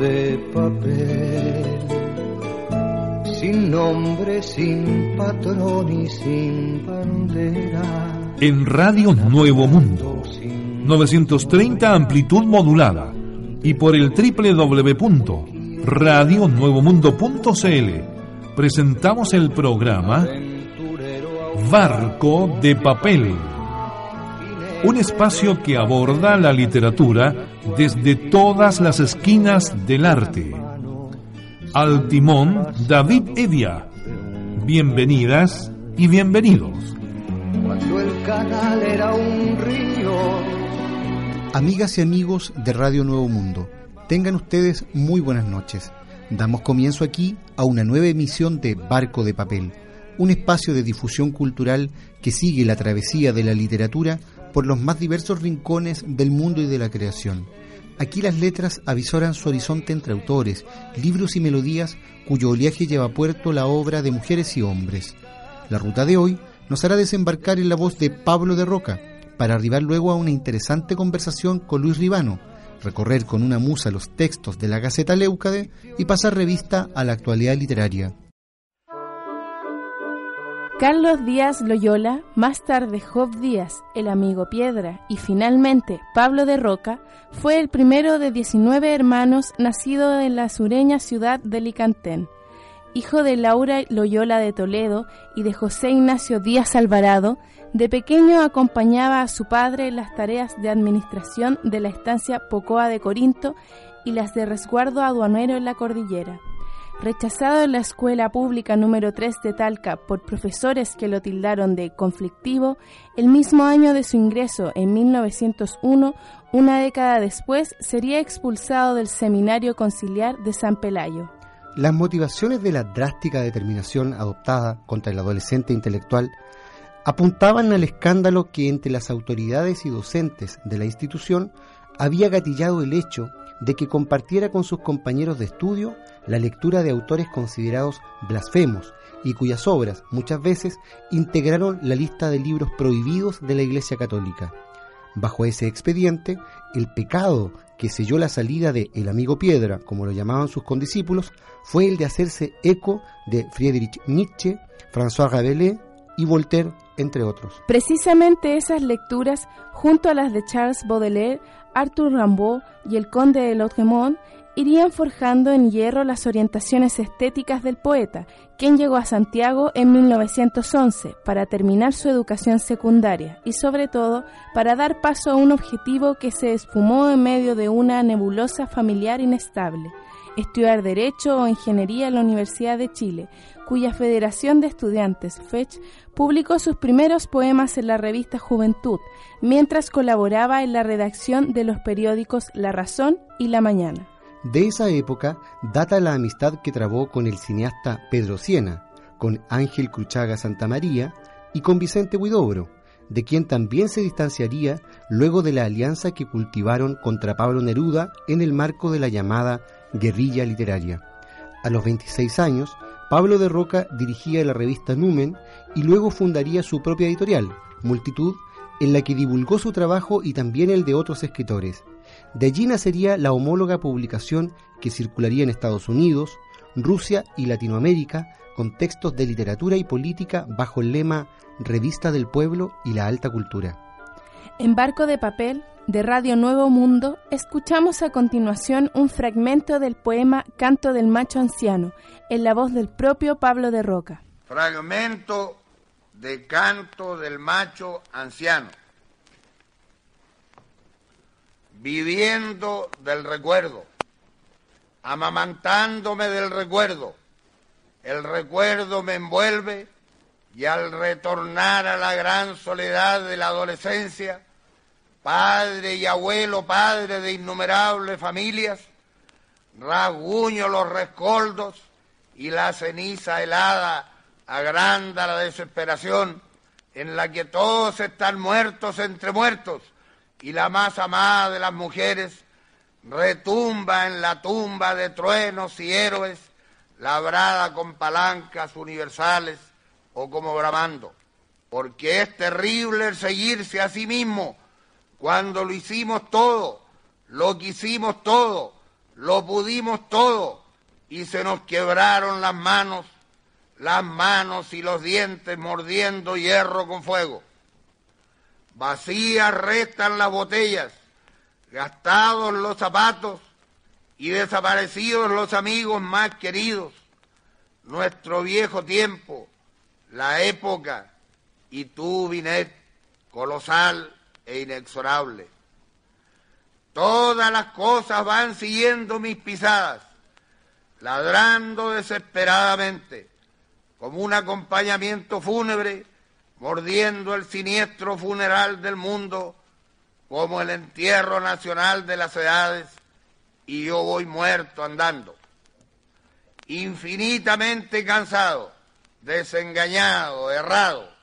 de papel, sin nombre, sin patrón y sin bandera. En Radio Nuevo Mundo, 930 amplitud modulada y por el www.radionuevomundo.cl presentamos el programa Barco de Papel un espacio que aborda la literatura desde todas las esquinas del arte. Al timón, David Evia. Bienvenidas y bienvenidos. Cuando el canal era un río. Amigas y amigos de Radio Nuevo Mundo, tengan ustedes muy buenas noches. Damos comienzo aquí a una nueva emisión de Barco de Papel, un espacio de difusión cultural que sigue la travesía de la literatura por los más diversos rincones del mundo y de la creación. Aquí las letras avisoran su horizonte entre autores, libros y melodías cuyo oleaje lleva a puerto la obra de mujeres y hombres. La ruta de hoy nos hará desembarcar en la voz de Pablo de Roca, para arribar luego a una interesante conversación con Luis Ribano, recorrer con una musa los textos de la Gaceta Leucade y pasar revista a la actualidad literaria. Carlos Díaz Loyola, más tarde Job Díaz, el amigo Piedra y finalmente Pablo de Roca, fue el primero de 19 hermanos nacido en la sureña ciudad de Licantén. Hijo de Laura Loyola de Toledo y de José Ignacio Díaz Alvarado, de pequeño acompañaba a su padre en las tareas de administración de la estancia Pocoa de Corinto y las de resguardo aduanero en la cordillera. Rechazado en la escuela pública número 3 de Talca por profesores que lo tildaron de conflictivo, el mismo año de su ingreso, en 1901, una década después, sería expulsado del Seminario Conciliar de San Pelayo. Las motivaciones de la drástica determinación adoptada contra el adolescente intelectual apuntaban al escándalo que entre las autoridades y docentes de la institución había gatillado el hecho de que compartiera con sus compañeros de estudio la lectura de autores considerados blasfemos y cuyas obras muchas veces integraron la lista de libros prohibidos de la Iglesia Católica. Bajo ese expediente, el pecado que selló la salida de El amigo piedra, como lo llamaban sus condiscípulos, fue el de hacerse eco de Friedrich Nietzsche, François Rabelais y Voltaire, entre otros. Precisamente esas lecturas, junto a las de Charles Baudelaire, Arthur Rimbaud y el conde de Lautremont, irían forjando en hierro las orientaciones estéticas del poeta, quien llegó a Santiago en 1911 para terminar su educación secundaria y sobre todo para dar paso a un objetivo que se esfumó en medio de una nebulosa familiar inestable, estudiar Derecho o Ingeniería en la Universidad de Chile, cuya Federación de Estudiantes, FECH, publicó sus primeros poemas en la revista Juventud, mientras colaboraba en la redacción de los periódicos La Razón y La Mañana. De esa época data la amistad que trabó con el cineasta Pedro Siena, con Ángel Cruchaga Santamaría y con Vicente Huidobro, de quien también se distanciaría luego de la alianza que cultivaron contra Pablo Neruda en el marco de la llamada guerrilla literaria. A los 26 años, Pablo de Roca dirigía la revista Numen y luego fundaría su propia editorial, Multitud, en la que divulgó su trabajo y también el de otros escritores. De allí nacería la homóloga publicación que circularía en Estados Unidos, Rusia y Latinoamérica con textos de literatura y política bajo el lema Revista del Pueblo y la Alta Cultura. En Barco de Papel, de Radio Nuevo Mundo, escuchamos a continuación un fragmento del poema Canto del Macho Anciano, en la voz del propio Pablo de Roca. Fragmento de Canto del Macho Anciano. viviendo del recuerdo, amamantándome del recuerdo. El recuerdo me envuelve y al retornar a la gran soledad de la adolescencia, padre y abuelo, padre de innumerables familias, rasguño los rescoldos y la ceniza helada agranda la desesperación en la que todos están muertos entre muertos y la más amada de las mujeres retumba en la tumba de truenos y héroes labrada con palancas universales o como bramando, porque es terrible el seguirse a sí mismo cuando lo hicimos todo, lo quisimos todo, lo pudimos todo y se nos quebraron las manos, las manos y los dientes mordiendo hierro con fuego. Vacías restan las botellas, gastados los zapatos y desaparecidos los amigos más queridos. Nuestro viejo tiempo, la época y tú, Binet, colosal e inexorable. Todas las cosas van siguiendo mis pisadas, ladrando desesperadamente, como un acompañamiento fúnebre, mordiendo el siniestro funeral del mundo, como el entierro nacional de las edades, y yo voy muerto andando, infinitamente cansado, desengañado, errado,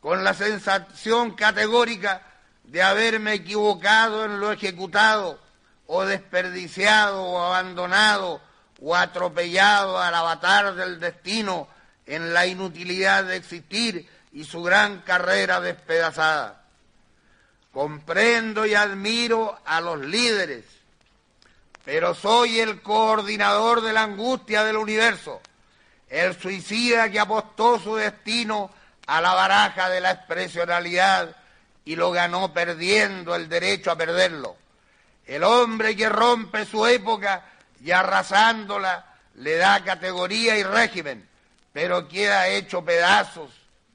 con la sensación categórica de haberme equivocado en lo ejecutado, o desperdiciado, o abandonado, o atropellado al avatar del destino en la inutilidad de existir y su gran carrera despedazada. Comprendo y admiro a los líderes, pero soy el coordinador de la angustia del universo, el suicida que apostó su destino a la baraja de la expresionalidad y lo ganó perdiendo el derecho a perderlo. El hombre que rompe su época y arrasándola le da categoría y régimen, pero queda hecho pedazos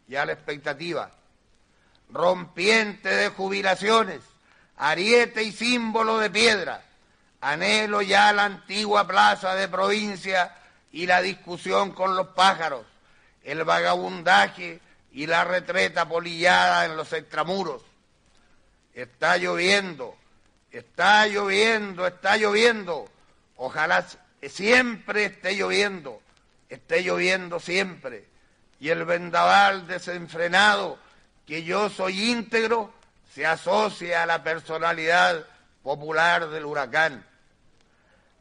y a la expectativa. Rompiente de jubilaciones, ariete y símbolo de piedra, anhelo ya la antigua plaza de provincia y la discusión con los pájaros, el vagabundaje y la retreta polillada en los extramuros. Está lloviendo, está lloviendo, está lloviendo. Ojalá siempre esté lloviendo, esté lloviendo siempre. Y el vendaval desenfrenado, que yo soy íntegro, se asocia a la personalidad popular del huracán.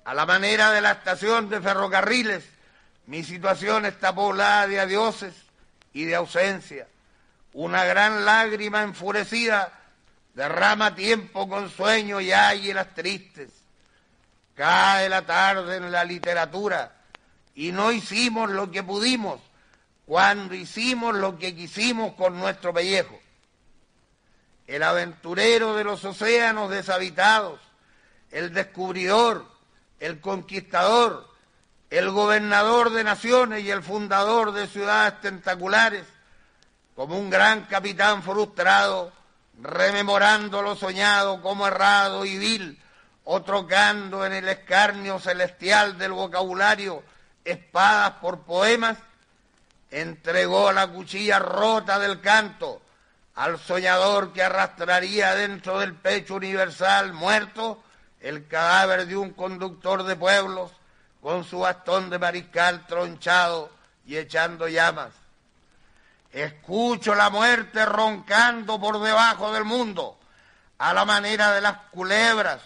A la manera de la estación de ferrocarriles, mi situación está poblada de adioses y de ausencia. Una gran lágrima enfurecida derrama tiempo con sueños y águilas tristes. Cae la tarde en la literatura y no hicimos lo que pudimos cuando hicimos lo que quisimos con nuestro pellejo. El aventurero de los océanos deshabitados, el descubridor, el conquistador, el gobernador de naciones y el fundador de ciudades tentaculares, como un gran capitán frustrado, rememorando lo soñado como errado y vil, o trocando en el escarnio celestial del vocabulario espadas por poemas, entregó la cuchilla rota del canto al soñador que arrastraría dentro del pecho universal muerto el cadáver de un conductor de pueblos con su bastón de mariscal tronchado y echando llamas. Escucho la muerte roncando por debajo del mundo, a la manera de las culebras,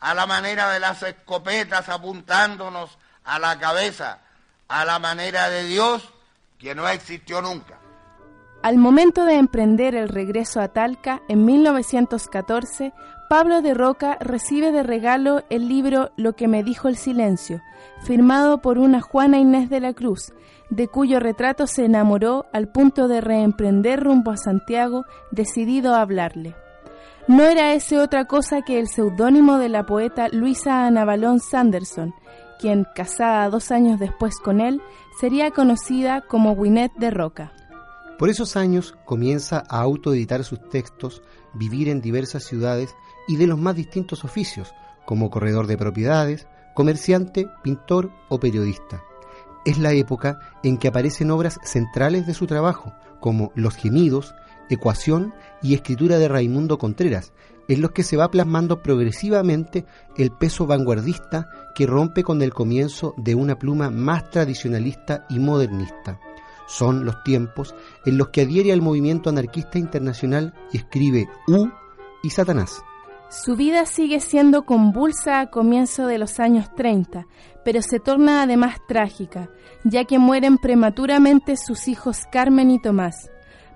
a la manera de las escopetas apuntándonos a la cabeza, a la manera de Dios que no existió nunca. Al momento de emprender el regreso a Talca en 1914, Pablo de Roca recibe de regalo el libro Lo que me dijo el silencio, firmado por una Juana Inés de la Cruz, de cuyo retrato se enamoró al punto de reemprender rumbo a Santiago, decidido a hablarle. No era ese otra cosa que el seudónimo de la poeta Luisa Anabalón Sanderson, quien, casada dos años después con él, sería conocida como Winnet de Roca. Por esos años comienza a autoeditar sus textos, vivir en diversas ciudades y de los más distintos oficios, como corredor de propiedades, comerciante, pintor o periodista. Es la época en que aparecen obras centrales de su trabajo, como Los gemidos, Ecuación y Escritura de Raimundo Contreras, en los que se va plasmando progresivamente el peso vanguardista que rompe con el comienzo de una pluma más tradicionalista y modernista. Son los tiempos en los que adhiere al movimiento anarquista internacional y escribe U y Satanás. Su vida sigue siendo convulsa a comienzo de los años 30, pero se torna además trágica, ya que mueren prematuramente sus hijos Carmen y Tomás.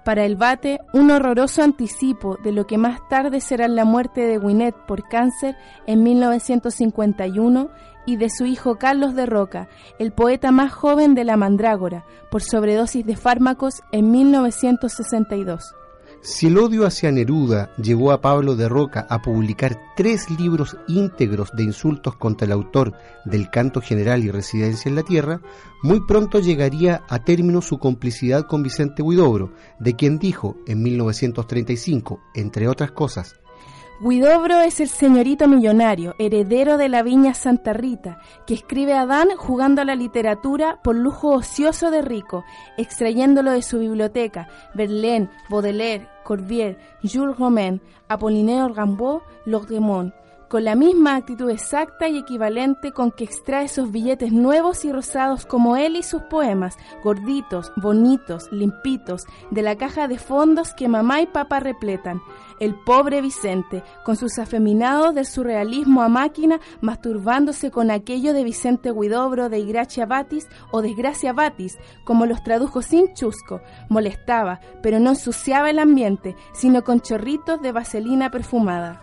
Para el bate, un horroroso anticipo de lo que más tarde será la muerte de Winnet por cáncer en 1951 y de su hijo Carlos de Roca, el poeta más joven de la Mandrágora, por sobredosis de fármacos en 1962. Si el odio hacia Neruda llevó a Pablo de Roca a publicar tres libros íntegros de insultos contra el autor del Canto General y Residencia en la Tierra, muy pronto llegaría a término su complicidad con Vicente Huidobro, de quien dijo en 1935, entre otras cosas, Guidobro es el señorito millonario, heredero de la viña Santa Rita, que escribe a Dan jugando a la literatura por lujo ocioso de rico, extrayéndolo de su biblioteca, Verlaine, Baudelaire, Corbière, Jules Romain, Apollinaire Rimbaud, Laudemont con la misma actitud exacta y equivalente con que extrae esos billetes nuevos y rosados como él y sus poemas, gorditos, bonitos, limpitos, de la caja de fondos que mamá y papá repletan. El pobre Vicente, con sus afeminados del surrealismo a máquina, masturbándose con aquello de Vicente Guidobro, de Igracia Batis o Desgracia Batis, como los tradujo sin chusco, molestaba, pero no ensuciaba el ambiente, sino con chorritos de vaselina perfumada.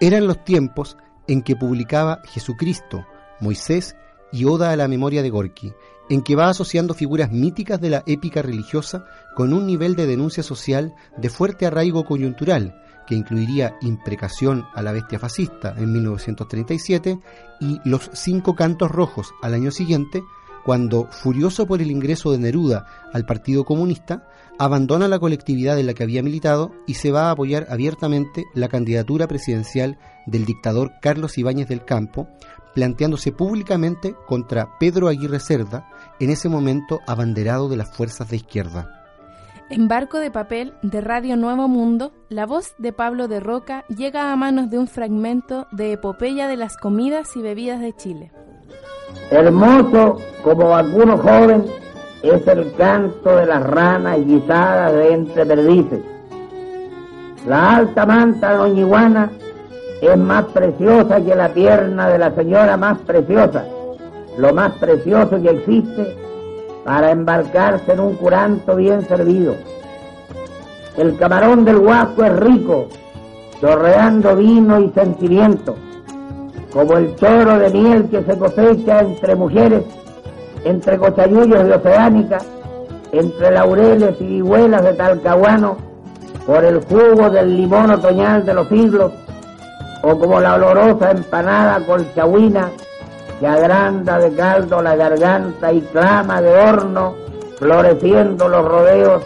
Eran los tiempos en que publicaba Jesucristo, Moisés y Oda a la memoria de Gorky, en que va asociando figuras míticas de la épica religiosa con un nivel de denuncia social de fuerte arraigo coyuntural, que incluiría Imprecación a la bestia fascista en 1937 y Los cinco cantos rojos al año siguiente, cuando, furioso por el ingreso de Neruda al Partido Comunista, abandona la colectividad en la que había militado y se va a apoyar abiertamente la candidatura presidencial del dictador Carlos Ibáñez del Campo, planteándose públicamente contra Pedro Aguirre Cerda, en ese momento abanderado de las fuerzas de izquierda. En Barco de Papel de Radio Nuevo Mundo, la voz de Pablo de Roca llega a manos de un fragmento de Epopeya de las comidas y bebidas de Chile. Hermoso como algunos jóvenes es el canto de las ranas guisadas de entre perdices. La alta manta de Doña es más preciosa que la pierna de la señora más preciosa, lo más precioso que existe para embarcarse en un curanto bien servido. El camarón del guasco es rico, chorreando vino y sentimiento, como el choro de miel que se cosecha entre mujeres entre cochayullos de Oceánica, entre laureles y vihuelas de Talcahuano, por el jugo del limón otoñal de los siglos, o como la olorosa empanada colchahuina que agranda de caldo la garganta y clama de horno, floreciendo los rodeos,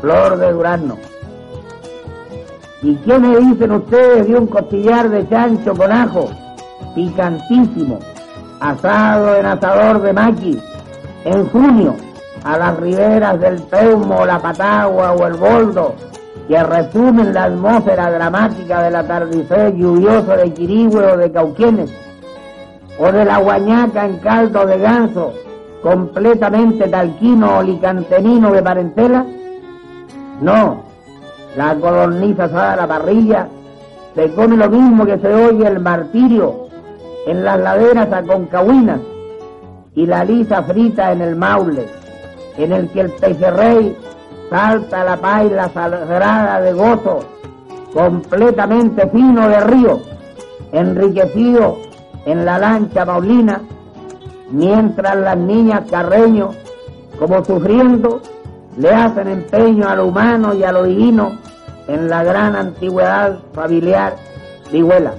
flor de durazno. ¿Y qué me dicen ustedes de un costillar de chancho con ajo, picantísimo, asado en asador de maqui, en junio, a las riberas del Peumo, la Patagua o el Boldo, que resumen la atmósfera dramática del atardecer lluvioso de Quirigüe o de Cauquienes, o de la Guañaca en caldo de ganso, completamente talquino o licantenino de parentela? No, la codorniza asada a la parrilla se come lo mismo que se oye el martirio en las laderas aconcahuinas y la lisa frita en el maule, en el que el pejerrey salta la paila sagrada de gozo, completamente fino de río, enriquecido en la lancha maulina, mientras las niñas carreños, como sufriendo, le hacen empeño a lo humano y a lo divino en la gran antigüedad familiar de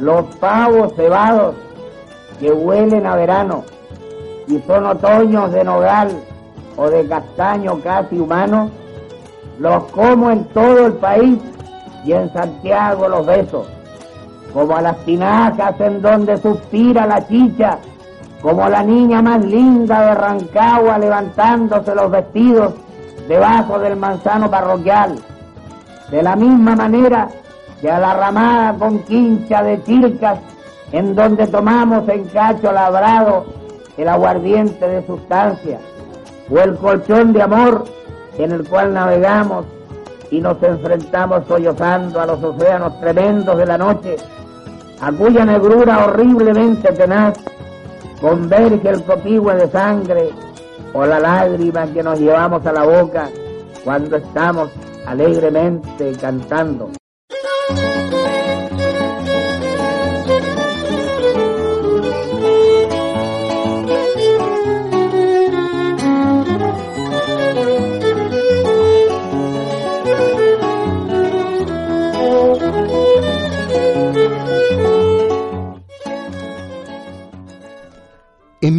Los pavos cebados que huelen a verano y son otoños de nogal o de castaño casi humano, los como en todo el país y en Santiago los beso, como a las tinajas en donde suspira la chicha, como la niña más linda de Rancagua levantándose los vestidos debajo del manzano parroquial. De la misma manera que a la ramada con quincha de circas en donde tomamos en cacho labrado el aguardiente de sustancia, o el colchón de amor en el cual navegamos y nos enfrentamos sollozando a los océanos tremendos de la noche, a cuya negrura horriblemente tenaz converge el copihue de sangre o la lágrima que nos llevamos a la boca cuando estamos alegremente cantando.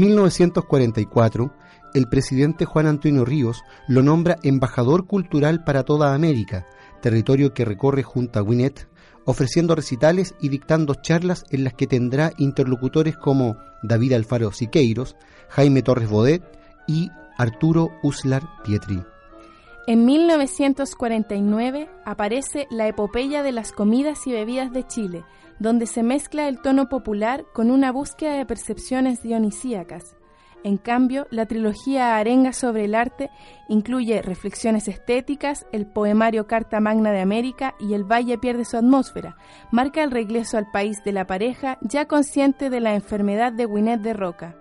1944, el presidente Juan Antonio Ríos lo nombra embajador cultural para toda América, territorio que recorre junto a Winnet, ofreciendo recitales y dictando charlas en las que tendrá interlocutores como David Alfaro Siqueiros, Jaime Torres Bodet y Arturo Uslar Pietri. En 1949 aparece La epopeya de las comidas y bebidas de Chile, donde se mezcla el tono popular con una búsqueda de percepciones dionisíacas. En cambio, la trilogía Arenga sobre el arte incluye reflexiones estéticas, el poemario Carta Magna de América y El Valle pierde su atmósfera. Marca el regreso al país de la pareja ya consciente de la enfermedad de Winnet de Roca.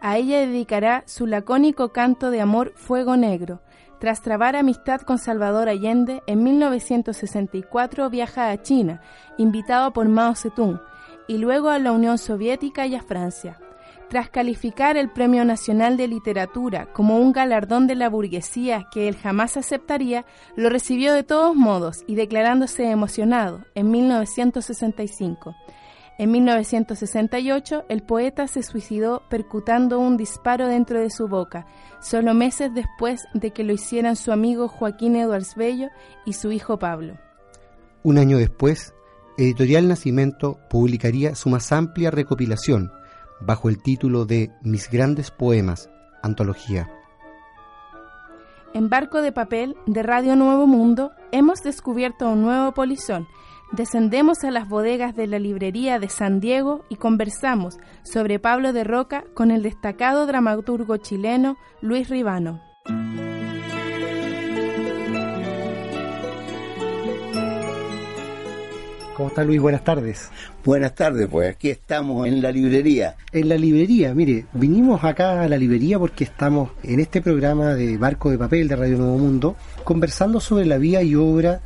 A ella dedicará su lacónico canto de amor Fuego Negro, tras trabar amistad con Salvador Allende, en 1964 viaja a China, invitado por Mao Zedong, y luego a la Unión Soviética y a Francia. Tras calificar el Premio Nacional de Literatura como un galardón de la burguesía que él jamás aceptaría, lo recibió de todos modos y declarándose emocionado en 1965. En 1968, el poeta se suicidó percutando un disparo dentro de su boca, solo meses después de que lo hicieran su amigo Joaquín Eduards Bello y su hijo Pablo. Un año después, Editorial Nacimiento publicaría su más amplia recopilación, bajo el título de Mis grandes poemas, antología. En Barco de Papel de Radio Nuevo Mundo hemos descubierto un nuevo polizón Descendemos a las bodegas de la librería de San Diego y conversamos sobre Pablo de Roca con el destacado dramaturgo chileno Luis Ribano. ¿Cómo está Luis? Buenas tardes. Buenas tardes, pues aquí estamos en la librería. En la librería, mire, vinimos acá a la librería porque estamos en este programa de Barco de Papel de Radio Nuevo Mundo conversando sobre la vida y obra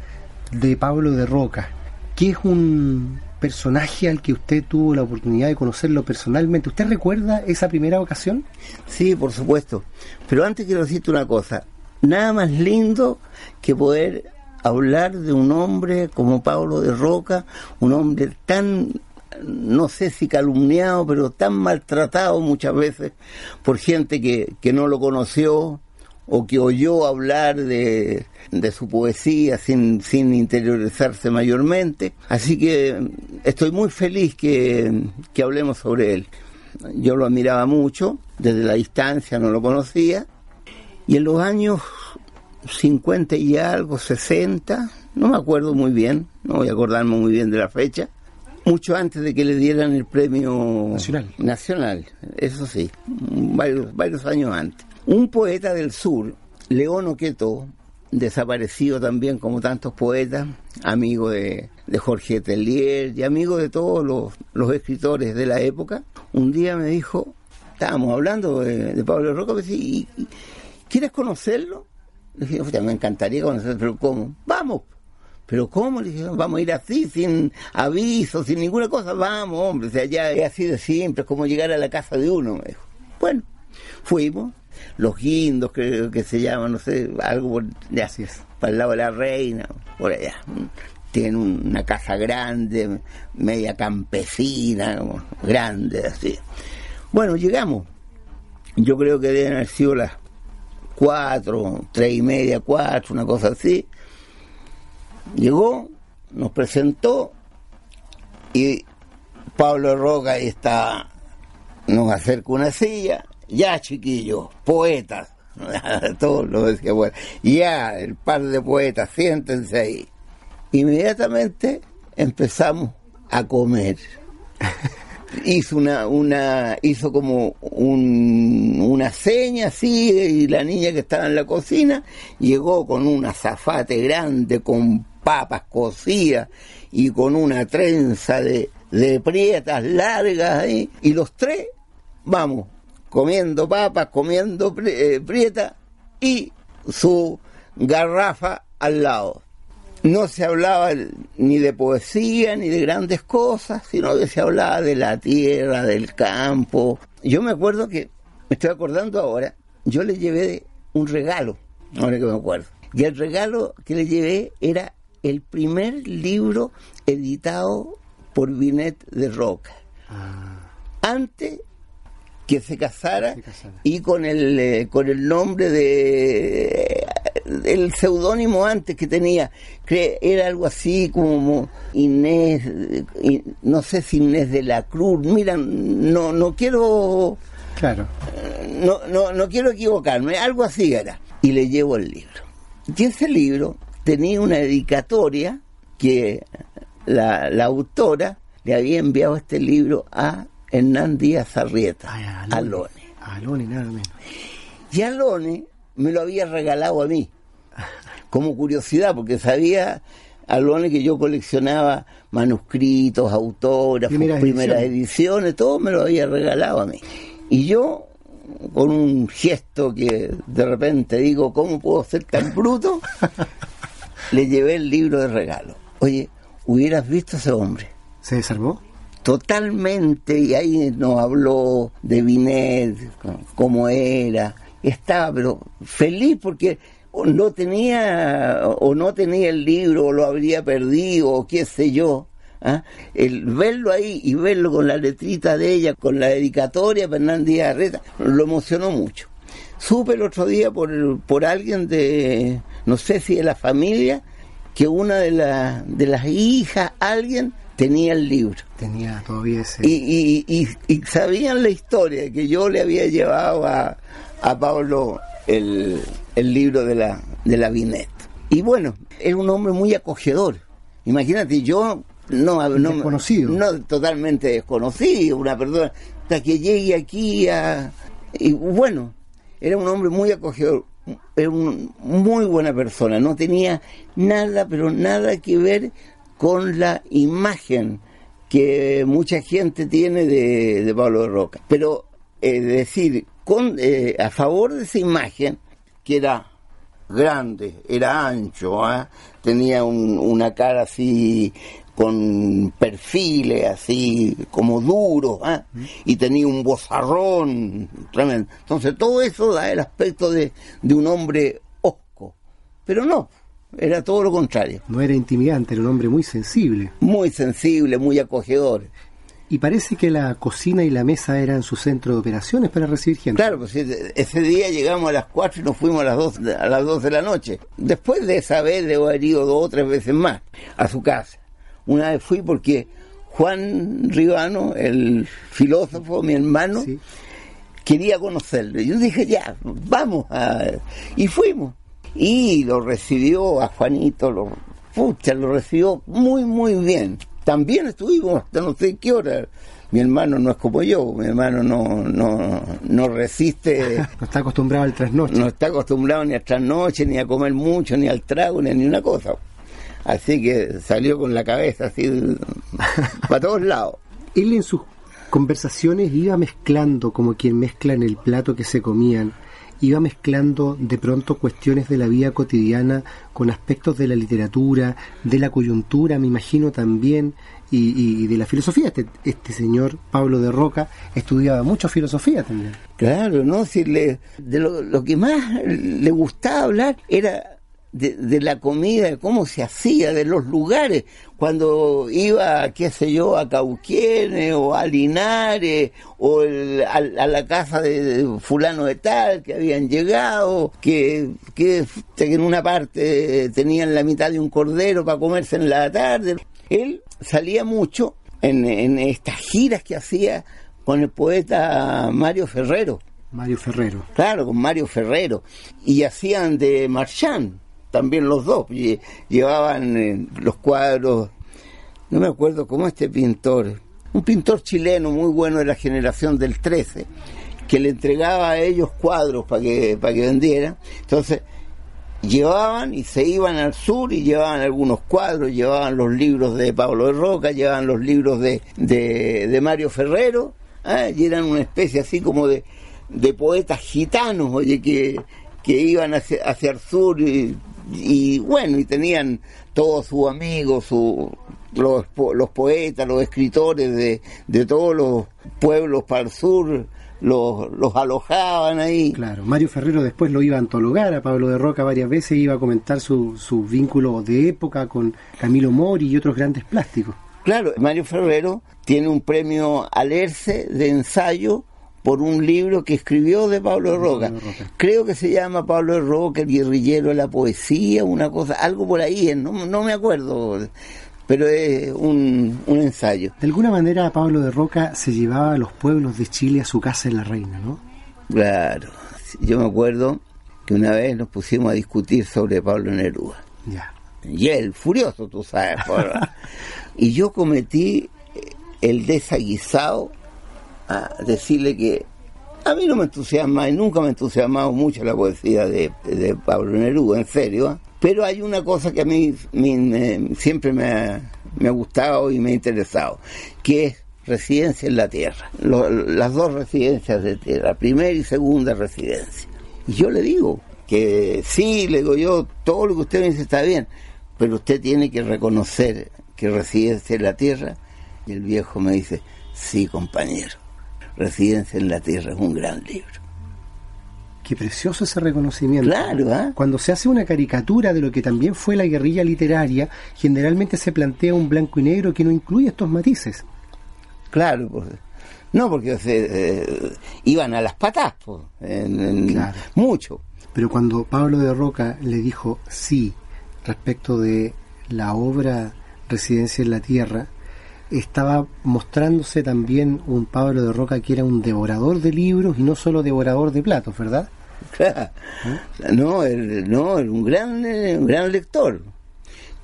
de Pablo de Roca, ¿Qué es un personaje al que usted tuvo la oportunidad de conocerlo personalmente. ¿Usted recuerda esa primera ocasión? Sí, por supuesto. Pero antes quiero decirte una cosa. Nada más lindo que poder hablar de un hombre como Pablo de Roca, un hombre tan, no sé si calumniado, pero tan maltratado muchas veces por gente que, que no lo conoció, o que oyó hablar de, de su poesía sin, sin interiorizarse mayormente. Así que estoy muy feliz que, que hablemos sobre él. Yo lo admiraba mucho, desde la distancia no lo conocía, y en los años 50 y algo, 60, no me acuerdo muy bien, no voy a acordarme muy bien de la fecha, mucho antes de que le dieran el premio nacional, nacional eso sí, varios, varios años antes. Un poeta del sur, León Oqueto, desaparecido también como tantos poetas, amigo de, Jorge Tellier y amigo de todos los, escritores de la época, un día me dijo, estábamos hablando de, Pablo Roca, me decía, ¿quieres conocerlo? Le dije, me encantaría conocerlo, pero ¿cómo? Vamos. ¿Pero cómo? Le dije, vamos a ir así, sin aviso, sin ninguna cosa. Vamos, hombre, o sea, ya es así de simple, es como llegar a la casa de uno, me dijo. Bueno, fuimos, los guindos, creo que se llama, no sé, algo por, para el lado de la reina, por allá. Tienen una casa grande, media campesina, grande, así. Bueno, llegamos. Yo creo que deben haber sido las cuatro, tres y media, cuatro, una cosa así. Llegó, nos presentó y Pablo Roca ahí está, nos acerca una silla, ya chiquillos, poetas, todos lo decía, bueno, ya el par de poetas, siéntense ahí. Inmediatamente empezamos a comer. hizo una, una, hizo como un, una seña así, y la niña que estaba en la cocina llegó con un azafate grande, con papas cocidas y con una trenza de, de prietas largas ahí, y los tres, vamos, comiendo papas, comiendo eh, prietas y su garrafa al lado no se hablaba ni de poesía ni de grandes cosas, sino que se hablaba de la tierra, del campo. Yo me acuerdo que, me estoy acordando ahora, yo le llevé un regalo, ahora que me acuerdo. Y el regalo que le llevé era el primer libro editado por Binet de Roca. Ah. Antes que se casara, y con el eh, con el nombre de el seudónimo antes que tenía. Que era algo así como Inés no sé si Inés de la Cruz. Mira no no quiero claro. no no no quiero equivocarme algo así era. Y le llevo el libro. Y ese libro tenía una dedicatoria que la, la autora le había enviado este libro a Hernán Díaz Arrieta, Alone. Alone, nada menos. Y Alone me lo había regalado a mí, como curiosidad, porque sabía Alone que yo coleccionaba manuscritos, autógrafos, primeras, ediciones. todo me lo había regalado a mí. Y yo, con un gesto que de repente digo, ¿cómo puedo ser tan bruto? le llevé el libro de regalo. Oye, hubieras visto a ese hombre. ¿Se desarmó? Totalmente, y ahí nos habló de Binet, cómo era, estaba pero feliz porque no tenía o no tenía el libro o lo habría perdido o qué sé yo. ¿ah? El verlo ahí y verlo con la letrita de ella, con la dedicatoria Fernández Arreta, lo emocionó mucho. Supe el otro día por, por alguien de, no sé si de la familia, que una de, la, de las hijas, alguien, tenía el libro. Tenía todavía ese. Y, y, y, sabían la historia, que yo le había llevado a, a Pablo el, el, libro de la, de la Binet. Y bueno, era un hombre muy acogedor. Imagínate, yo no, no, desconocido. no totalmente desconocido, una persona, hasta que llegue aquí a... Y bueno, era un hombre muy acogedor, era una muy buena persona, no tenía nada, pero nada que ver con la imagen que mucha gente tiene de, Pablo de Roca. Pero es decir, con, eh, a favor de esa imagen, que era grande, era ancho, ¿ah? tenía una cara así con perfiles así como duros ¿ah? y tenía un bozarrón tremendo. Entonces todo eso da el aspecto de, de un hombre osco, pero no, era todo lo contrario. No era intimidante, era un hombre muy sensible. Muy sensible, muy acogedor. Y parece que la cocina y la mesa eran su centro de operaciones para recibir gente. Claro, pues ese día llegamos a las 4 y nos fuimos a las 2, a las 2 de la noche. Después de esa vez, debo haber ido dos o tres veces más a su casa. Una vez fui porque Juan Ribano, el filósofo, mi hermano, quería conocerlo. Yo dije, ya, vamos. A... Y fuimos y lo recibió a Juanito, lo, pucha, lo recibió muy, muy bien. También estuvimos hasta no sé qué hora. Mi hermano no es como yo, mi hermano no, no, no resiste. no está acostumbrado al trasnoche. No está acostumbrado ni al trasnoche, ni a comer mucho, ni al trago, ni a ni una cosa. Así que salió con la cabeza así para todos lados. Él en sus conversaciones iba mezclando como quien mezcla en el plato que se comían iba mezclando de pronto cuestiones de la vida cotidiana con aspectos de la literatura, de la coyuntura, me imagino también, y, de la filosofía. Este, este, señor Pablo de Roca estudiaba mucho filosofía también. Claro, ¿no? Si le, de lo, que más le gustaba hablar era de, la comida, de cómo se hacía, de los lugares. Cuando iba, qué sé yo, a Cauquienes o a Linares o a, la casa de, fulano de tal que habían llegado, que, que, en una parte tenían la mitad de un cordero para comerse en la tarde. Él salía mucho en, en estas giras que hacía con el poeta Mario Ferrero. Mario Ferrero. Claro, con Mario Ferrero. Y hacían de Marchand también los dos, llevaban eh, los cuadros, no me acuerdo cómo este pintor, un pintor chileno muy bueno de la generación del 13, que le entregaba a ellos cuadros para que, que vendieran. Entonces, llevaban y se iban al sur y llevaban algunos cuadros, llevaban los libros de Pablo de Roca, llevaban los libros de, de, Mario Ferrero, ¿ah? y eran una especie así como de, de poetas gitanos, oye, que, que iban hacia, hacia el sur y y bueno, y tenían todos sus amigos, los, los poetas, los escritores de, de todos los pueblos para el sur, los, los alojaban ahí. Claro, Mario Ferrero después lo iba a antologar a Pablo de Roca varias veces, iba a comentar su, su vínculo de época con Camilo Mori y otros grandes plásticos. Claro, Mario Ferrero tiene un premio Alerce de ensayo por un libro que escribió de Pablo Roca. Creo que se llama Pablo Roca, el guerrillero de la poesía, una cosa, algo por ahí, no, no me acuerdo, pero es un, un, ensayo. De alguna manera Pablo de Roca se llevaba a los pueblos de Chile a su casa en la Reina, ¿no? Claro, yo me acuerdo que una vez nos pusimos a discutir sobre Pablo Neruda. Ya. Y él, furioso, tú sabes. y yo cometí el desaguisado a decirle que a mí no me entusiasma y nunca me ha entusiasmado mucho la poesía de, Pablo Neruda, en serio, ¿eh? pero hay una cosa que a mí siempre me ha, gustado y me ha interesado, que es residencia en la tierra, las dos residencias de tierra, primera y segunda residencia. Y yo le digo que sí, le digo yo, todo lo que usted me dice está bien, pero usted tiene que reconocer que residencia en la tierra. Y el viejo me dice, sí, compañero Residencia en la Tierra es un gran libro. Qué precioso ese reconocimiento. Claro, ¿eh? Cuando se hace una caricatura de lo que también fue la guerrilla literaria, generalmente se plantea un blanco y negro que no incluye estos matices. Claro, pues, no, porque eh, iban a las patas, pues, mucho. Pero cuando Pablo de Roca le dijo sí respecto de la obra Residencia en la Tierra, estaba mostrándose también un Pablo de Roca que era un devorador de libros y no solo devorador de platos, ¿verdad? Claro. No, no, era un gran, un gran lector,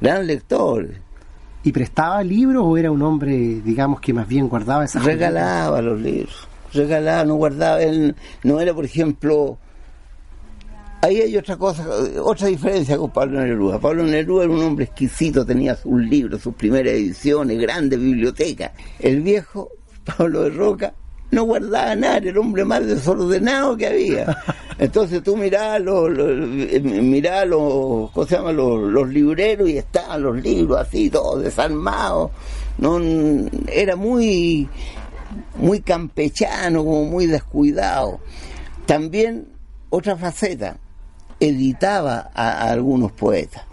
gran lector. ¿Y prestaba libros o era un hombre, digamos, que más bien guardaba esas Regalaba los libros, regalaba, no guardaba, él no era, por ejemplo, Ahí hay otra cosa, otra diferencia con Pablo Neruda. Pablo Neruda era un hombre exquisito, tenía sus libros, sus primeras ediciones, grandes bibliotecas. El viejo Pablo de Roca no guardaba nada, el hombre más desordenado que había. Entonces tú mirabas los, los, los, ¿cómo se llama? Los, libreros y estaban los libros así, todos desarmados. No, era muy, muy campechano, como muy descuidado. También otra faceta, editaba a, algunos poetas.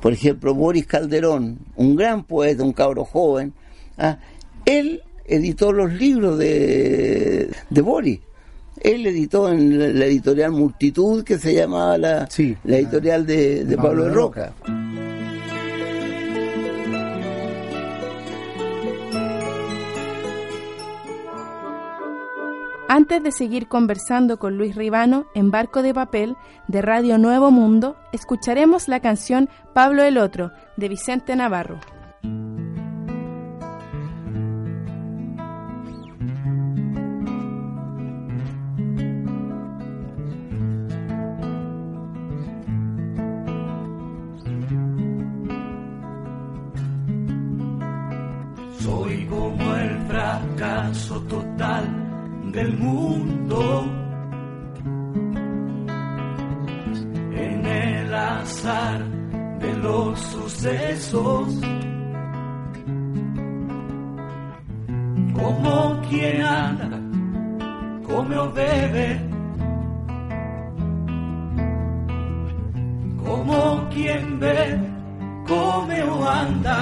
Por ejemplo, Boris Calderón, un gran poeta, un cabro joven, ¿ah? él editó los libros de, de Boris. Él editó en la editorial Multitud, que se llamaba la, la editorial de, Pablo, de Roca. Antes de seguir conversando con Luis Ribano en Barco de Papel de Radio Nuevo Mundo, escucharemos la canción Pablo el Otro de Vicente Navarro. Soy como el fracaso total del mundo. En el azar de los sucesos. Como quien anda, come o bebe. Como quien ve, come o anda.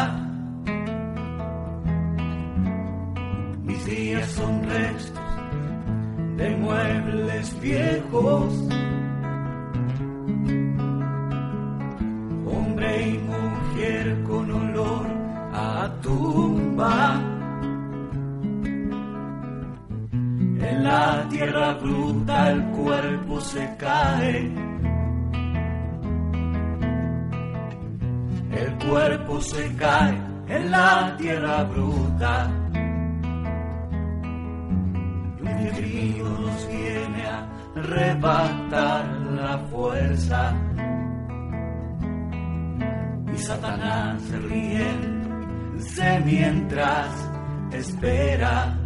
Mis días son restos de muebles viejos. Hombre y mujer con olor a tumba. En la tierra bruta el cuerpo se cae. El cuerpo se cae en la tierra bruta. Arrebatar la fuerza. Y Satanás se ríe mientras espera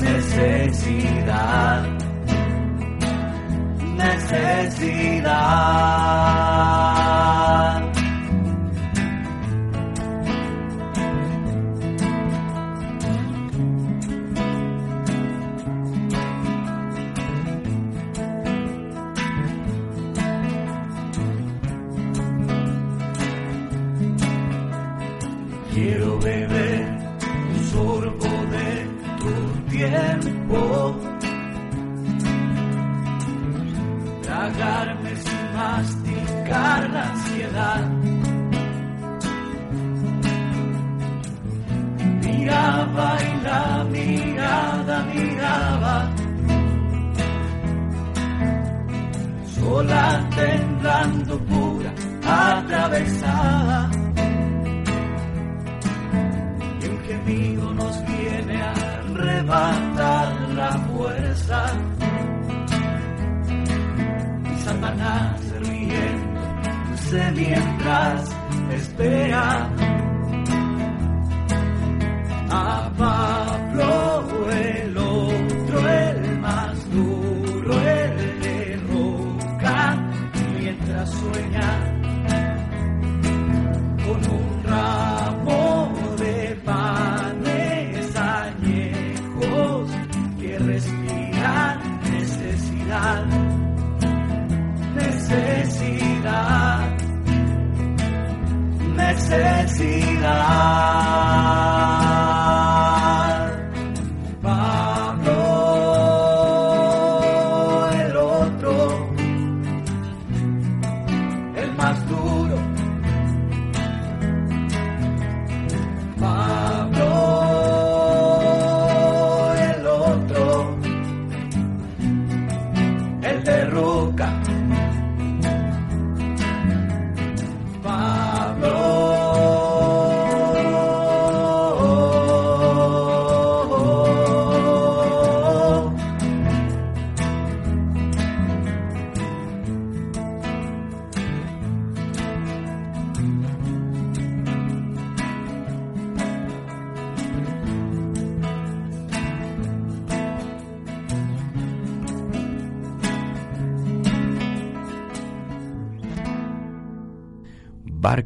necesidad, necesidad.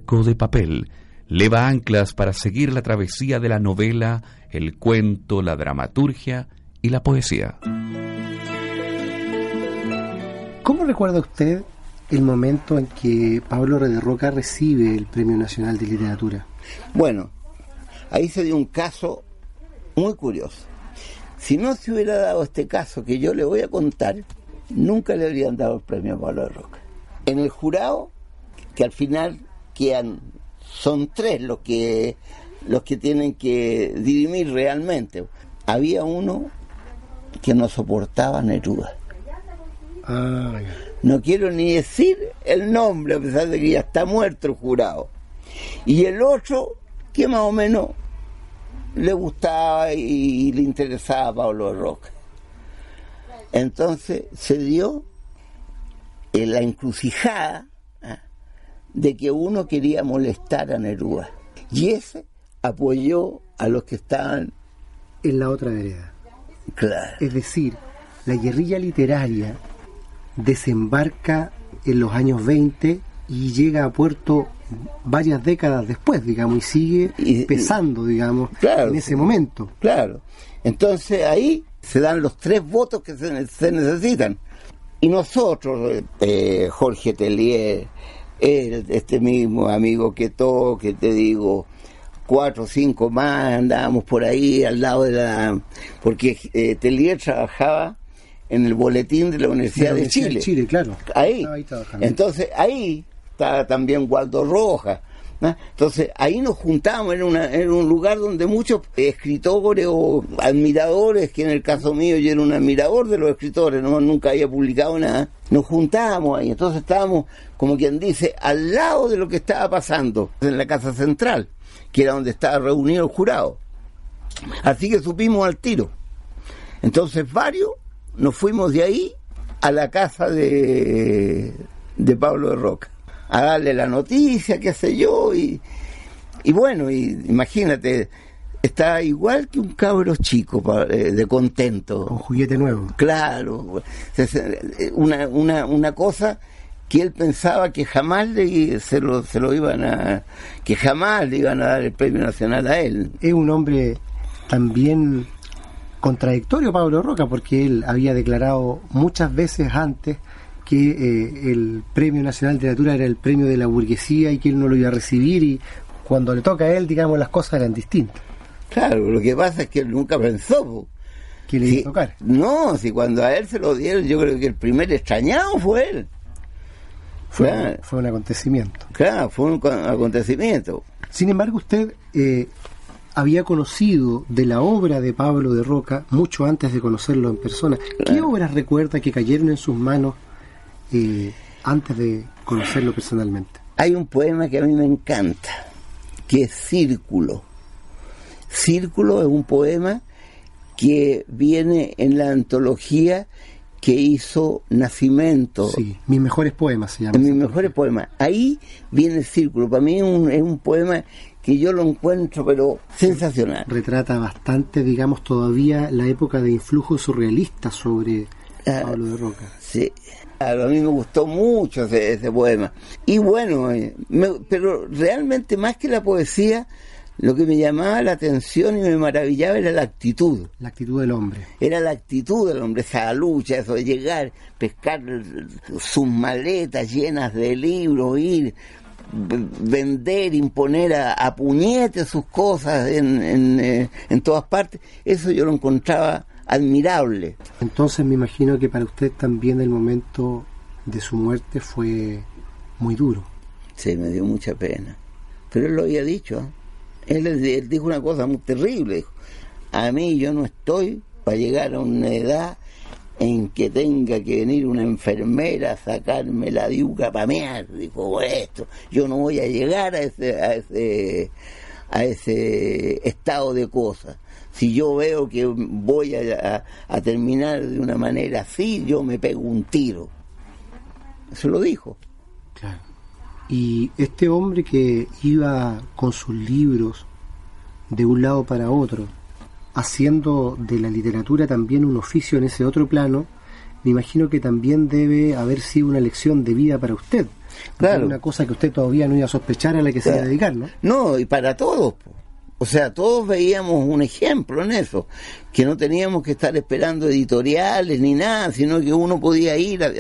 Barco de papel leva anclas para seguir la travesía de la novela, el cuento, la dramaturgia y la poesía. ¿Cómo recuerda usted el momento en que Pablo de Roca recibe el Premio Nacional de Literatura? Bueno, ahí se dio un caso muy curioso. Si no se hubiera dado este caso que yo le voy a contar, nunca le habrían dado el premio a Pablo de Roca. En el jurado, que al final quedan, son tres los que, los que tienen que dirimir realmente. Había uno que no soportaba Neruda. Ah, No quiero ni decir el nombre, a pesar de que ya está muerto el jurado. Y el otro, que más o menos le gustaba y le interesaba a Pablo Roca. Entonces se dio en la encrucijada. De que uno quería molestar a Neruda. Y ese apoyó a los que estaban en la otra vereda. Claro. Es decir, la guerrilla literaria desembarca en los años 20 y llega a puerto varias décadas después, digamos, y sigue pesando, digamos, en ese momento. Claro. Entonces ahí se dan los tres votos que se, se necesitan. Y nosotros, eh, Jorge Telier, este mismo amigo que todo, que te digo, cuatro o cinco más, andábamos por ahí al lado de la... Porque eh, Telier trabajaba en el boletín de la Universidad de, Chile. Chile, claro. Ahí. Entonces ahí estaba también Waldo Rojas. Entonces ahí nos juntamos, era, una, era un lugar donde muchos escritores o admiradores, que en el caso mío yo era un admirador de los escritores, no, nunca había publicado nada, nos juntábamos ahí, entonces estábamos, como quien dice, al lado de lo que estaba pasando en la Casa Central, que era donde estaba reunido el jurado. Así que supimos al tiro. Entonces varios nos fuimos de ahí a la casa de, de Pablo de Roca, a darle la noticia, qué sé yo, y, y bueno, y, imagínate, está igual que un cabro chico eh, de contento. Un juguete nuevo. Claro, una, una, una cosa que él pensaba que jamás le, se, lo, se lo iban a, que jamás le iban a dar el premio nacional a él. Es un hombre también contradictorio Pablo Roca porque él había declarado muchas veces antes que eh, el Premio Nacional de Literatura era el premio de la burguesía y que él no lo iba a recibir y cuando le toca a él, digamos, las cosas eran distintas. Claro, lo que pasa es que él nunca pensó que le iba a tocar. No, si cuando a él se lo dieron, yo creo que el primer extrañado fue él. Fue, fue un acontecimiento. Claro, fue un acontecimiento. Sin embargo, usted eh, había conocido de la obra de Pablo de Roca mucho antes de conocerlo en persona. ¿Qué obras recuerda que cayeron en sus manos eh, antes de conocerlo personalmente? Hay un poema que a mí me encanta, que es Círculo. Círculo es un poema que viene en la antología que hizo Nacimiento. Sí, mis mejores poemas se llama. Mis mejores poemas. Ahí viene el círculo. Para mí es un, es un poema que yo lo encuentro pero sensacional. Retrata bastante, digamos, todavía la época de influjo surrealista sobre ah, Pablo de Roca. Sí, a mí me gustó mucho ese, poema. Y bueno, eh, pero realmente más que la poesía, lo que me llamaba la atención y me maravillaba era la actitud. La actitud del hombre. Era la actitud del hombre, esa lucha, eso de llegar, pescar sus maletas llenas de libros, ir, vender, imponer a, puñetes sus cosas en, eh, en, todas partes, eso yo lo encontraba admirable. Entonces me imagino que para usted también el momento de su muerte fue muy duro. Sí, me dio mucha pena. Pero él lo había dicho. Él, él dijo una cosa muy terrible. a mí yo no estoy para llegar a una edad en que tenga que venir una enfermera a sacarme la diuca para mear, dijo esto, yo no voy a llegar a ese, a ese, a ese estado de cosas. Si yo veo que voy a, a, terminar de una manera así, yo me pego un tiro. Eso lo dijo. Claro. Y este hombre que iba con sus libros de un lado para otro, haciendo de la literatura también un oficio en ese otro plano, me imagino que también debe haber sido una lección de vida para usted. Claro. Una cosa que usted todavía no iba a sospechar a la que se iba a dedicar, ¿no? No, y para todos. O sea, todos veíamos un ejemplo en eso, que no teníamos que estar esperando editoriales ni nada, sino que uno podía ir a,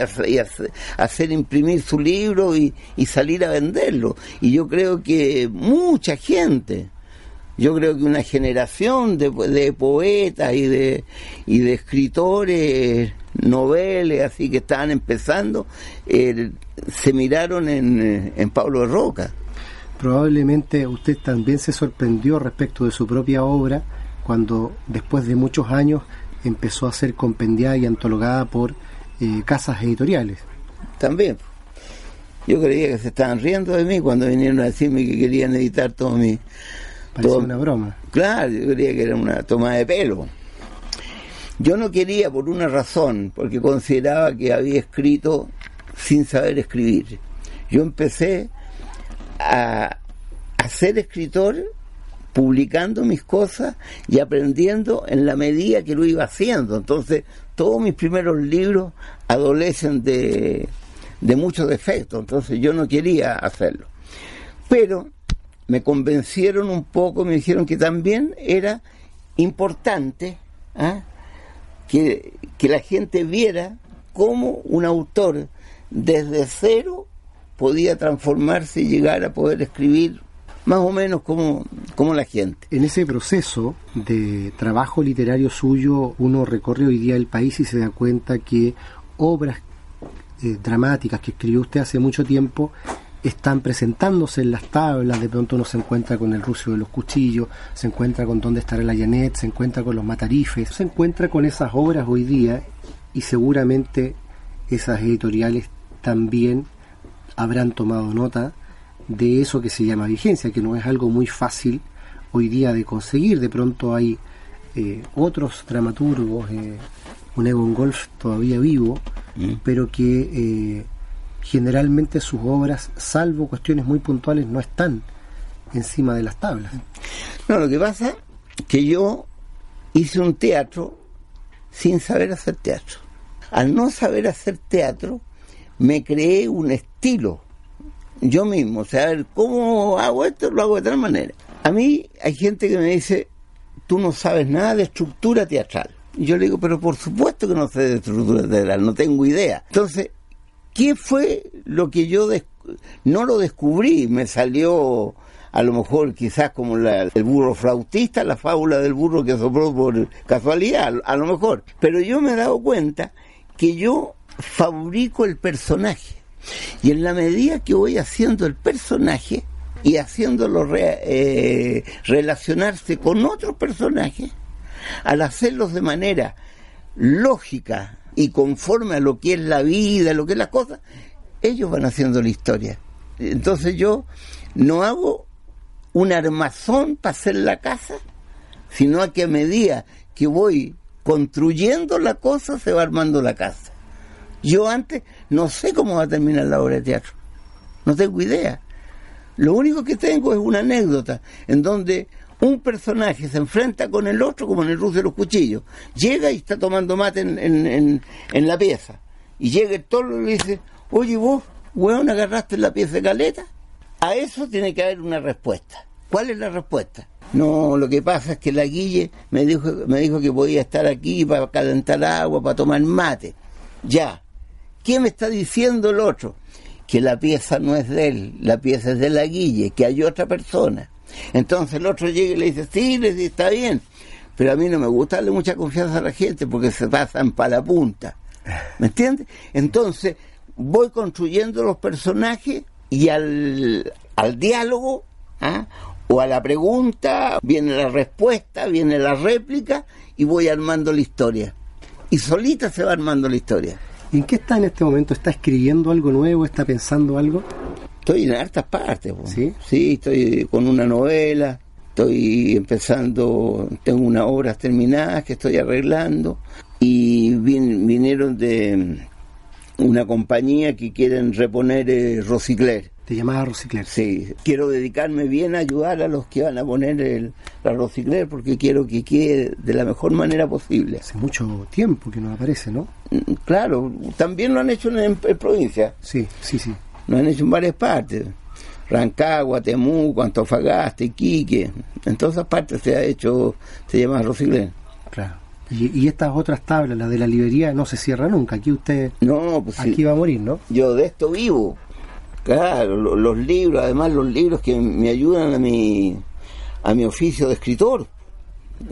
hacer imprimir su libro y, y salir a venderlo. Y yo creo que mucha gente, yo creo que una generación de, de poetas y de, y de escritores, noveles, así que estaban empezando, eh, se miraron en, en Pablo de Roca. Probablemente usted también se sorprendió respecto de su propia obra cuando después de muchos años empezó a ser compendiada y antologada por eh, casas editoriales. También. Yo creía que se estaban riendo de mí cuando vinieron a decirme que querían editar todo mi, Parecía una broma. Claro, yo creía que era una toma de pelo. Yo no quería por una razón, porque consideraba que había escrito sin saber escribir. Yo empecé a, a ser escritor publicando mis cosas y aprendiendo en la medida que lo iba haciendo. Entonces, todos mis primeros libros adolecen de, de muchos defectos, entonces yo no quería hacerlo. Pero me convencieron un poco, me dijeron que también era importante ¿ah? Que, que la gente viera cómo un autor desde cero podía transformarse y llegar a poder escribir más o menos como, como la gente. En ese proceso de trabajo literario suyo, uno recorre hoy día el país y se da cuenta que obras eh, dramáticas que escribió usted hace mucho tiempo están presentándose en las tablas, de pronto uno se encuentra con el rucio de los cuchillos, se encuentra con dónde estará la Janet, se encuentra con los matarifes, se encuentra con esas obras hoy día y seguramente esas editoriales también habrán tomado nota de eso que se llama vigencia, que no es algo muy fácil hoy día de conseguir. De pronto hay eh, otros dramaturgos, eh, un Egon Golf todavía vivo, mm. pero que eh, generalmente sus obras, salvo cuestiones muy puntuales, no están encima de las tablas. No, lo que pasa es que yo hice un teatro sin saber hacer teatro. Al no saber hacer teatro, me creé un estilo yo mismo, o sea, ¿cómo hago esto? Lo hago de tal manera. A mí hay gente que me dice, tú no sabes nada de estructura teatral. Yo le digo, pero por supuesto que no sé de estructura teatral, no tengo idea. Entonces, ¿qué fue lo que yo no lo descubrí? Me salió a lo mejor quizás como el burro flautista, la fábula del burro que sopló por casualidad, a lo mejor. Pero yo me he dado cuenta que yo fabrico el personaje. Y en la medida que voy haciendo el personaje y haciéndolo eh, relacionarse con otros personajes, al hacerlos de manera lógica y conforme a lo que es la vida, lo que es la cosa, ellos van haciendo la historia. Entonces yo no hago un armazón para hacer la casa, sino a que a medida que voy construyendo la cosa se va armando la casa. Yo antes no sé cómo va a terminar la obra de teatro. No tengo idea. Lo único que tengo es una anécdota en donde un personaje se enfrenta con el otro como en el ruso de los cuchillos. Llega y está tomando mate en, la pieza. Y llega el toro y le dice, oye vos, weón, agarraste la pieza de caleta. A eso tiene que haber una respuesta. ¿Cuál es la respuesta? No, lo que pasa es que la Guille me dijo, me dijo que podía estar aquí para calentar agua, para tomar mate. Ya, ¿Qué me está diciendo el otro? Que la pieza no es de él, la pieza es de la Guille, que hay otra persona. Entonces el otro llega y le dice, sí, le dice, está bien, pero a mí no me gusta darle mucha confianza a la gente porque se pasan para la punta. ¿Me entiendes? Entonces voy construyendo los personajes y al, al diálogo ¿ah? o a la pregunta viene la respuesta, viene la réplica y voy armando la historia. Y solita se va armando la historia. ¿En qué está en este momento? ¿Está escribiendo algo nuevo? ¿Está pensando algo? Estoy en hartas partes. ¿Sí? sí, estoy con una novela, estoy empezando, tengo unas obras terminadas que estoy arreglando y vinieron de una compañía que quieren reponer eh, Rosicler. ¿Te llamaba Rosicler? Sí, quiero dedicarme bien a ayudar a los que van a poner el, la Rosicler porque quiero que quede de la mejor manera posible. Hace mucho tiempo que no aparece, ¿no? Mm, claro, también lo han hecho en, provincia. Sí, sí, sí. Lo han hecho en varias partes. Rancagua, Temuco, Antofagasta, Iquique. En todas esas partes se ha hecho, se llama Rosicler. Claro. Y, estas otras tablas, las de la librería, no se cierra nunca. Aquí usted. No, pues Aquí va a morir, ¿no? Yo de esto vivo. Claro, los libros, además los libros que me ayudan a mi, a mi oficio de escritor.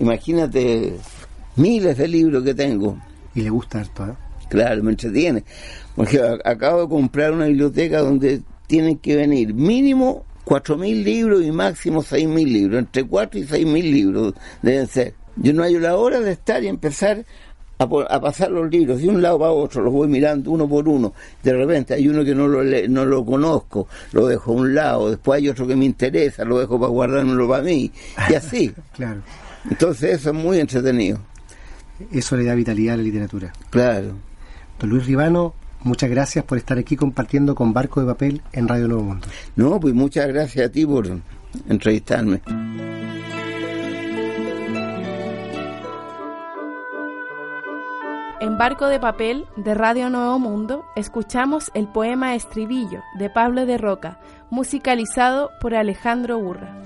Imagínate miles de libros que tengo. Y le gusta esto, ¿eh? Claro, me entretiene. Porque acabo de comprar una biblioteca donde tienen que venir mínimo cuatro mil libros y máximo seis mil libros. Entre cuatro y seis mil libros deben ser. Yo no hay la hora de estar y empezar a, pasar los libros de un lado para otro, los voy mirando uno por uno. De repente hay uno que no lo, no lo conozco, lo dejo a un lado, después hay otro que me interesa, lo dejo para guardármelo para mí, y así. claro. Entonces eso es muy entretenido. Eso le da vitalidad a la literatura. Claro. Don Luis Ribano, muchas gracias por estar aquí compartiendo con Barco de Papel en Radio Nuevo Mundo. No, pues muchas gracias a ti por entrevistarme. En Barco de Papel de Radio Nuevo Mundo escuchamos el poema Estribillo de Pablo de Roca, musicalizado por Alejandro Urra.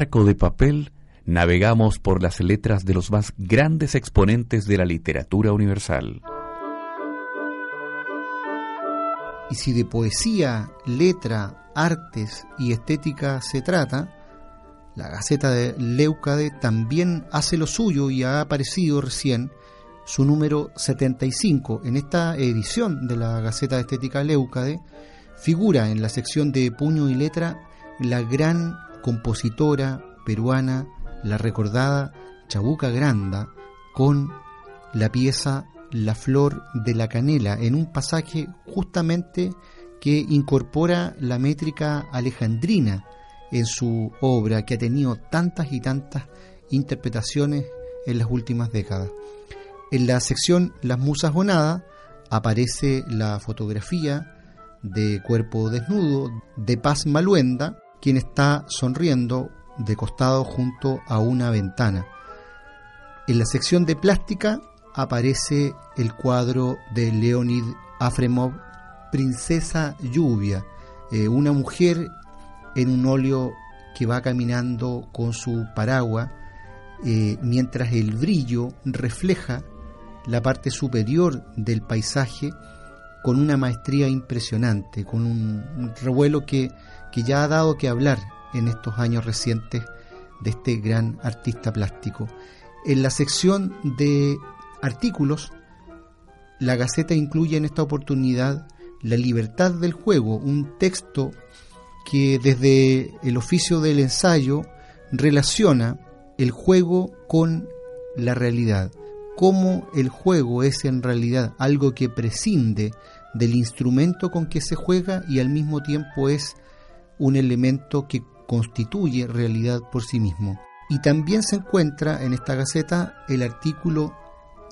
Barco de papel navegamos por las letras de los más grandes exponentes de la literatura universal. Y si de poesía, letra, artes y estética se trata, la Gaceta de Leucade también hace lo suyo y ha aparecido recién su número 75. En esta edición de la Gaceta de Estética Leucade figura en la sección de puño y letra la gran compositora peruana, la recordada Chabuca Granda, con la pieza La Flor de la Canela, en un pasaje justamente que incorpora la métrica alejandrina en su obra, que ha tenido tantas y tantas interpretaciones en las últimas décadas. En la sección Las Musas Gonadas aparece la fotografía de cuerpo desnudo de Paz Maluenda, quien está sonriendo de costado junto a una ventana. En la sección de plástica aparece el cuadro de Leonid Afremov, Princesa Lluvia, eh, una mujer en un óleo que va caminando con su paraguas, eh, mientras el brillo refleja la parte superior del paisaje con una maestría impresionante, con un revuelo que que ya ha dado que hablar en estos años recientes de este gran artista plástico. En la sección de artículos, la Gaceta incluye en esta oportunidad La libertad del juego, un texto que desde el oficio del ensayo relaciona el juego con la realidad, cómo el juego es en realidad algo que prescinde del instrumento con que se juega y al mismo tiempo es un elemento que constituye realidad por sí mismo. Y también se encuentra en esta gaceta el artículo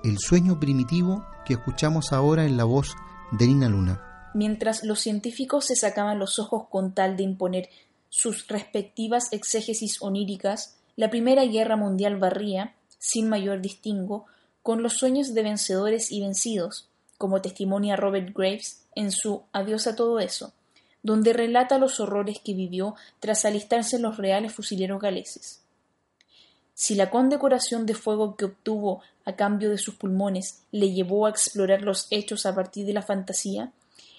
El sueño primitivo que escuchamos ahora en la voz de Nina Luna. Mientras los científicos se sacaban los ojos con tal de imponer sus respectivas exégesis oníricas, la Primera Guerra Mundial barría, sin mayor distingo, con los sueños de vencedores y vencidos, como testimonia Robert Graves en su Adiós a todo eso, donde relata los horrores que vivió tras alistarse en los reales fusileros galeses. Si la condecoración de fuego que obtuvo a cambio de sus pulmones le llevó a explorar los hechos a partir de la fantasía,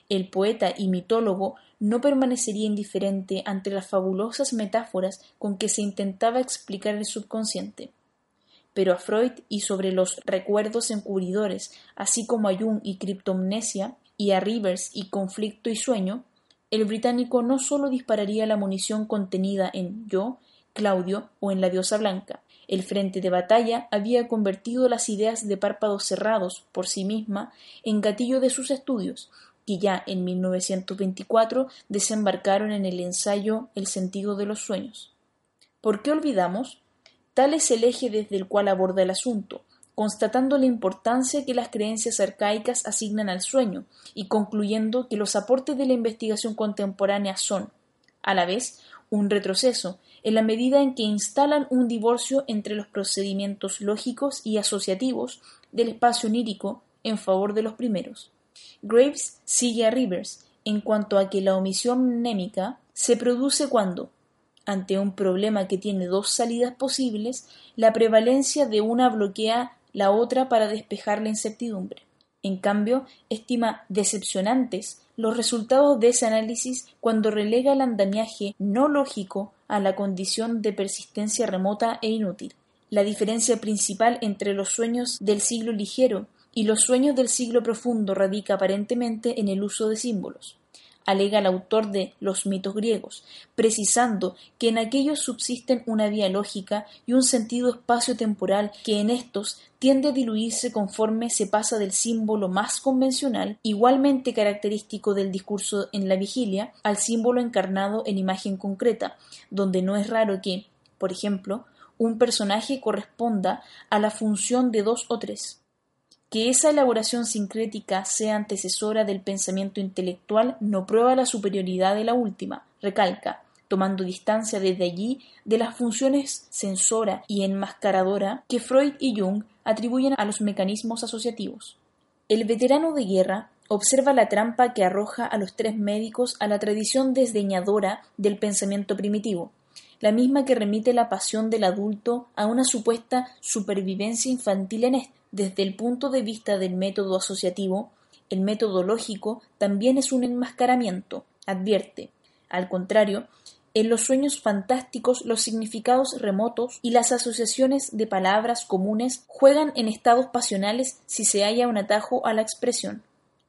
el poeta y mitólogo no permanecería indiferente ante las fabulosas metáforas con que se intentaba explicar el subconsciente. Pero a Freud y sobre los recuerdos encubridores, así como a Jung y criptomnesia, y a Rivers y conflicto y sueño, el británico no sólo dispararía la munición contenida en Yo, Claudio o en la diosa blanca. El frente de batalla había convertido las ideas de párpados cerrados por sí misma en gatillo de sus estudios, que ya en 1924 desembarcaron en el ensayo El sentido de los sueños. ¿Por qué olvidamos? Tal es el eje desde el cual aborda el asunto, constatando la importancia que las creencias arcaicas asignan al sueño y concluyendo que los aportes de la investigación contemporánea son, a la vez, un retroceso, en la medida en que instalan un divorcio entre los procedimientos lógicos y asociativos del espacio onírico en favor de los primeros. Graves sigue a Rivers en cuanto a que la omisión mnémica se produce cuando, ante un problema que tiene dos salidas posibles, la prevalencia de una bloquea la otra para despejar la incertidumbre. En cambio, estima decepcionantes los resultados de ese análisis cuando relega el andamiaje no lógico a la condición de persistencia remota e inútil. La diferencia principal entre los sueños del siglo ligero y los sueños del siglo profundo radica aparentemente en el uso de símbolos alega el autor de Los mitos griegos, precisando que en aquellos subsisten una vía lógica y un sentido espacio-temporal que en estos tiende a diluirse conforme se pasa del símbolo más convencional, igualmente característico del discurso en la vigilia, al símbolo encarnado en imagen concreta, donde no es raro que, por ejemplo, un personaje corresponda a la función de dos o tres. Que esa elaboración sincrética sea antecesora del pensamiento intelectual no prueba la superioridad de la última, recalca, tomando distancia desde allí de las funciones censora y enmascaradora que Freud y Jung atribuyen a los mecanismos asociativos. El veterano de guerra observa la trampa que arroja a los tres médicos a la tradición desdeñadora del pensamiento primitivo, la misma que remite la pasión del adulto a una supuesta supervivencia infantil en este desde el punto de vista del método asociativo, el método lógico también es un enmascaramiento, advierte. Al contrario, en los sueños fantásticos los significados remotos y las asociaciones de palabras comunes juegan en estados pasionales si se halla un atajo a la expresión.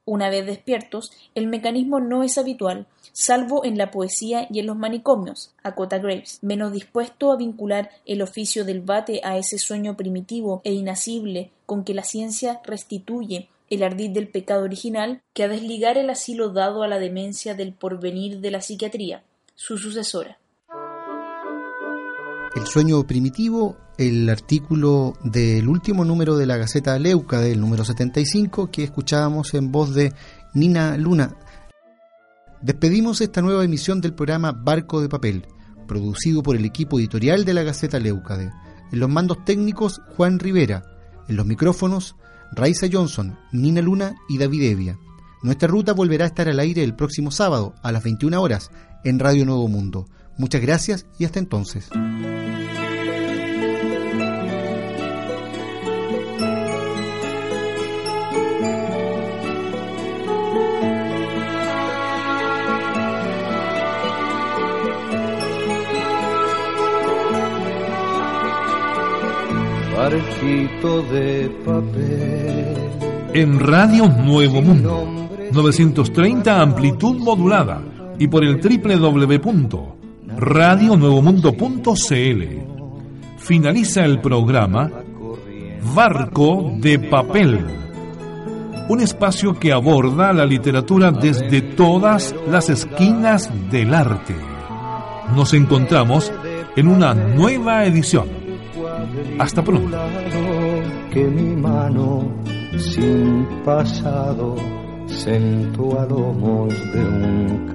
Una vez despiertos, el mecanismo no es habitual, salvo en la poesía y en los manicomios, acota Graves, menos dispuesto a vincular el oficio del bate a ese sueño primitivo e inacible con que la ciencia restituye el ardid del pecado original, que a desligar el asilo dado a la demencia del porvenir de la psiquiatría, su sucesora. El sueño primitivo, el artículo del último número de la Gaceta Leuca, del número 75, que escuchábamos en voz de Nina Luna. Despedimos esta nueva emisión del programa Barco de Papel, producido por el equipo editorial de la Gaceta Leucade. En los mandos técnicos, Juan Rivera. En los micrófonos, Raisa Johnson, Nina Luna y David Evia. Nuestra ruta volverá a estar al aire el próximo sábado a las 21 horas en Radio Nuevo Mundo. Muchas gracias y hasta entonces. Barquito de papel. En Radio Nuevo Mundo, 930 amplitud modulada y por el www radionuevomundo.cl. Finaliza el programa Barco de Papel, un espacio que aborda la literatura desde todas las esquinas del arte. Nos encontramos en una nueva edición. Hasta pronto. Que mi mano sin pasado sentó a lomos de un